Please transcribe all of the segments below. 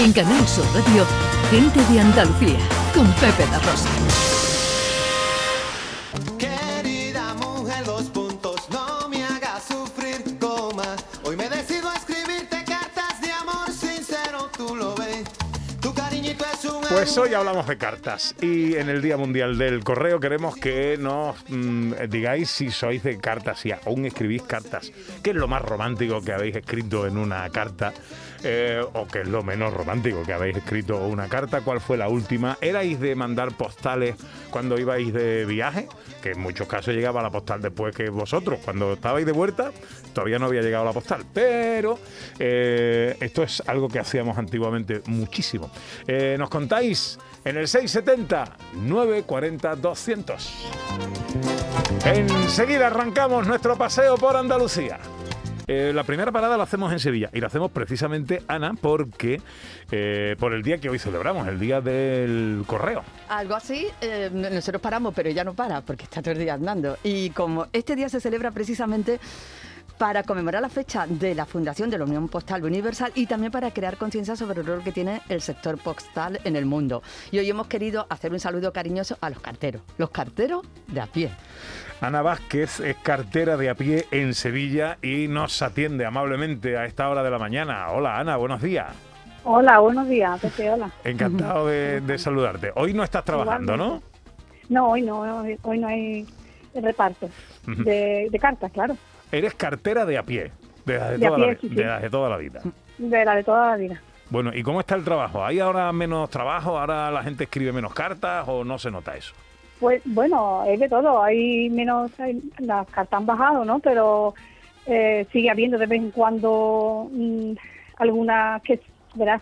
En Canal Sur Radio, Gente de Andalucía, con Pepe La Rosa. Querida mujer, dos puntos, no me hagas sufrir, coma. Hoy me decido a escribirte cartas de amor sincero, tú lo ves. Tu cariñito es un Pues hoy hablamos de cartas y en el Día Mundial del Correo queremos que nos mm, digáis si sois de cartas, si aún escribís cartas. ¿Qué es lo más romántico que habéis escrito en una carta? Eh, ¿O qué es lo menos romántico que habéis escrito una carta? ¿Cuál fue la última? ¿Erais de mandar postales cuando ibais de viaje? Que en muchos casos llegaba la postal después que vosotros. Cuando estabais de vuelta todavía no había llegado la postal. Pero eh, esto es algo que hacíamos antiguamente muchísimo. Eh, ¿Nos contáis? En el 670 940 200. Enseguida arrancamos nuestro paseo por Andalucía. Eh, la primera parada la hacemos en Sevilla y la hacemos precisamente, Ana, porque eh, por el día que hoy celebramos, el día del correo. Algo así, eh, nosotros paramos, pero ella no para porque está todo el día andando. Y como este día se celebra precisamente para conmemorar la fecha de la fundación de la Unión Postal Universal y también para crear conciencia sobre el rol que tiene el sector postal en el mundo. Y hoy hemos querido hacer un saludo cariñoso a los carteros, los carteros de a pie. Ana Vázquez es cartera de a pie en Sevilla y nos atiende amablemente a esta hora de la mañana. Hola Ana, buenos días. Hola, buenos días, Pepe, hola. Encantado de, de saludarte. Hoy no estás trabajando, ¿no? No, hoy no, hoy, hoy no hay reparto de, de cartas, claro, Eres cartera de a pie, de las de, toda, pie, la, sí, sí. de las de toda la vida. de la de toda la vida. Bueno, ¿y cómo está el trabajo? ¿Hay ahora menos trabajo? ¿Ahora la gente escribe menos cartas o no se nota eso? Pues bueno, es de todo, hay menos, hay- las cartas han bajado, ¿no? Pero eh, sigue habiendo de vez en cuando mm, algunas que, verás,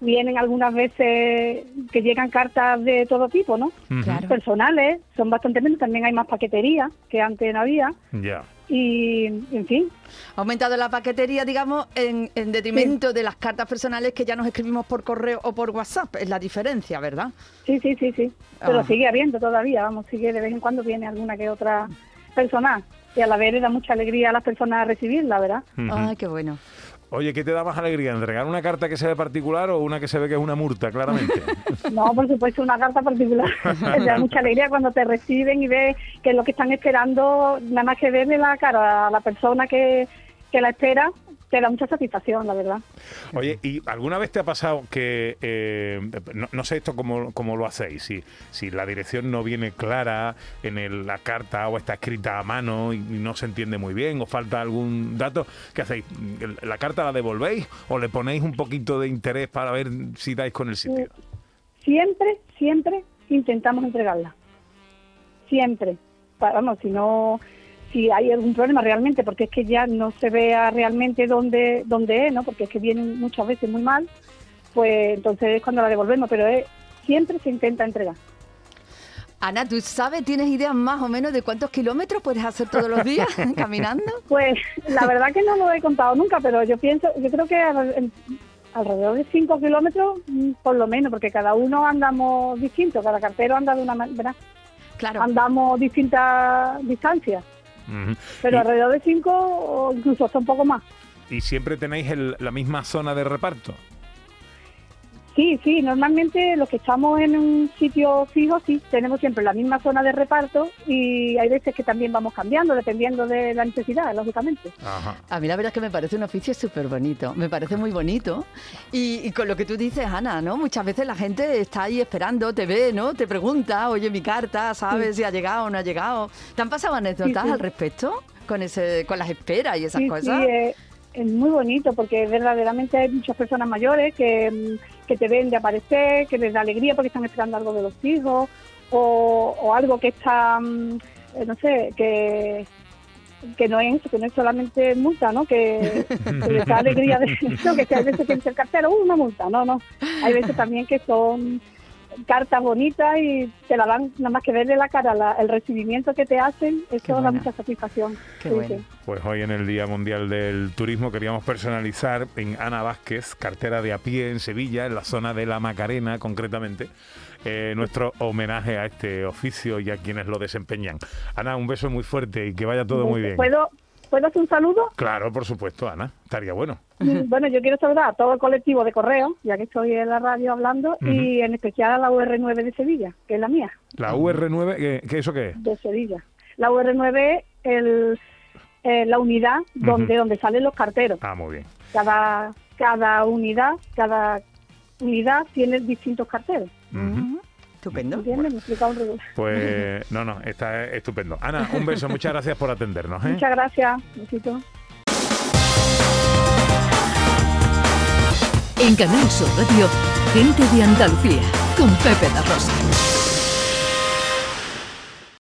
vienen algunas veces que llegan cartas de todo tipo, ¿no? Claro. Personales, son bastante menos, también hay más paquetería que antes no había Ya. Y, en fin, Ha aumentado la paquetería, digamos, en, en detrimento de las cartas personales que ya nos escribimos por correo o por WhatsApp. Es la diferencia, ¿verdad? Sí, sí, sí, sí. Pero Ah. sigue habiendo todavía, vamos, sigue de vez en cuando viene alguna que otra persona. Y a la vez le da mucha alegría a las personas a recibirla, ¿verdad? Ujú. Ay, qué bueno. Oye, ¿qué te da más alegría? ¿Entregar una carta que se ve particular o una que se ve que es una multa, claramente? No, por supuesto, una carta particular. Te da mucha alegría cuando te reciben y ves que es lo que están esperando, nada más que verle la cara a la persona que, que la espera, te da mucha satisfacción, la verdad. Oye, ¿y alguna vez te ha pasado que, eh, no, no sé esto cómo, cómo lo hacéis, si, si la dirección no viene clara en el- la carta o está escrita a mano y, no se entiende muy bien o falta algún dato, ¿qué hacéis? ¿La carta la devolvéis o le ponéis un poquito de interés para ver si dais con el sitio? Siempre, siempre intentamos entregarla. Siempre. Vamos, si no, si hay algún problema realmente, porque es que ya no se vea realmente dónde, dónde es, ¿no? Porque es que vienen muchas veces muy mal, pues entonces es cuando la devolvemos, pero es, siempre se intenta entregar. Ana, ¿tú sabes, tienes ideas más o menos de cuántos kilómetros puedes hacer todos los días caminando? Pues la verdad que no lo he contado nunca, pero yo pienso, yo creo que al- alrededor de 5 kilómetros, mm, por lo menos, porque cada uno andamos distinto, cada cartero anda de una manera, Claro. andamos distintas distancias, Pero y, alrededor de 5 o incluso hasta un poco más. y siempre tenéis el- la misma zona de reparto? Sí, sí, normalmente los que estamos en un sitio fijo, sí, tenemos siempre la misma zona de reparto y hay veces que también vamos cambiando dependiendo de la necesidad, lógicamente. Ajá. A mí la verdad es que me parece un oficio súper bonito, me parece muy bonito. Y, y con lo que tú dices, Ana, ¿no? Muchas veces la gente está ahí esperando, te ve, ¿no? Te pregunta, oye, mi carta, ¿sabes si ha llegado o no ha llegado? ¿Te han pasado anécdotas Sí, sí. al respecto? Con, ese, con las esperas y esas sí, cosas. sí, eh, es muy bonito porque verdaderamente hay muchas personas mayores que, mm, que te ven de aparecer, que les da alegría porque están esperando algo de los hijos o, o algo que está, mm, eh, no sé, que que no es que no es solamente multa, ¿no? Que, que les da alegría de eso, que hay veces que dice el cartero, "Uh, una multa, no, no. Hay veces también que son cartas bonitas y te la dan nada más que verle la cara, la- el recibimiento que te hacen, Qué eso da buena. mucha satisfacción. Qué Sí, bueno. sí. Pues hoy en el Día Mundial del Turismo queríamos personalizar en Ana Vázquez, cartera de a pie en Sevilla, en la zona de la Macarena concretamente, eh, nuestro homenaje a este oficio y a quienes lo desempeñan. Ana, un beso muy fuerte y que vaya todo muy bien. ¿Puedo, ¿Puedo hacer un saludo? Claro, por supuesto, Ana. Estaría bueno. Mm, Bueno, yo quiero saludar a todo el colectivo de correo, ya que estoy en la radio hablando, y en especial a la UR9 de Sevilla, que es la mía, La UR9, ¿qué, qué eso qué es? de Sevilla. La UR9 es el, eh, la unidad donde, donde salen los carteros. Ah, muy bien. Cada, cada unidad, cada unidad tiene distintos carteros. Ujú. Estupendo. Regular. Pues no, no, está estupendo. Ana, un beso, muchas gracias por atendernos. ¿eh? Muchas gracias. Besito. En Canal Sur Radio, gente de Andalucía, con Pepe da Rosa.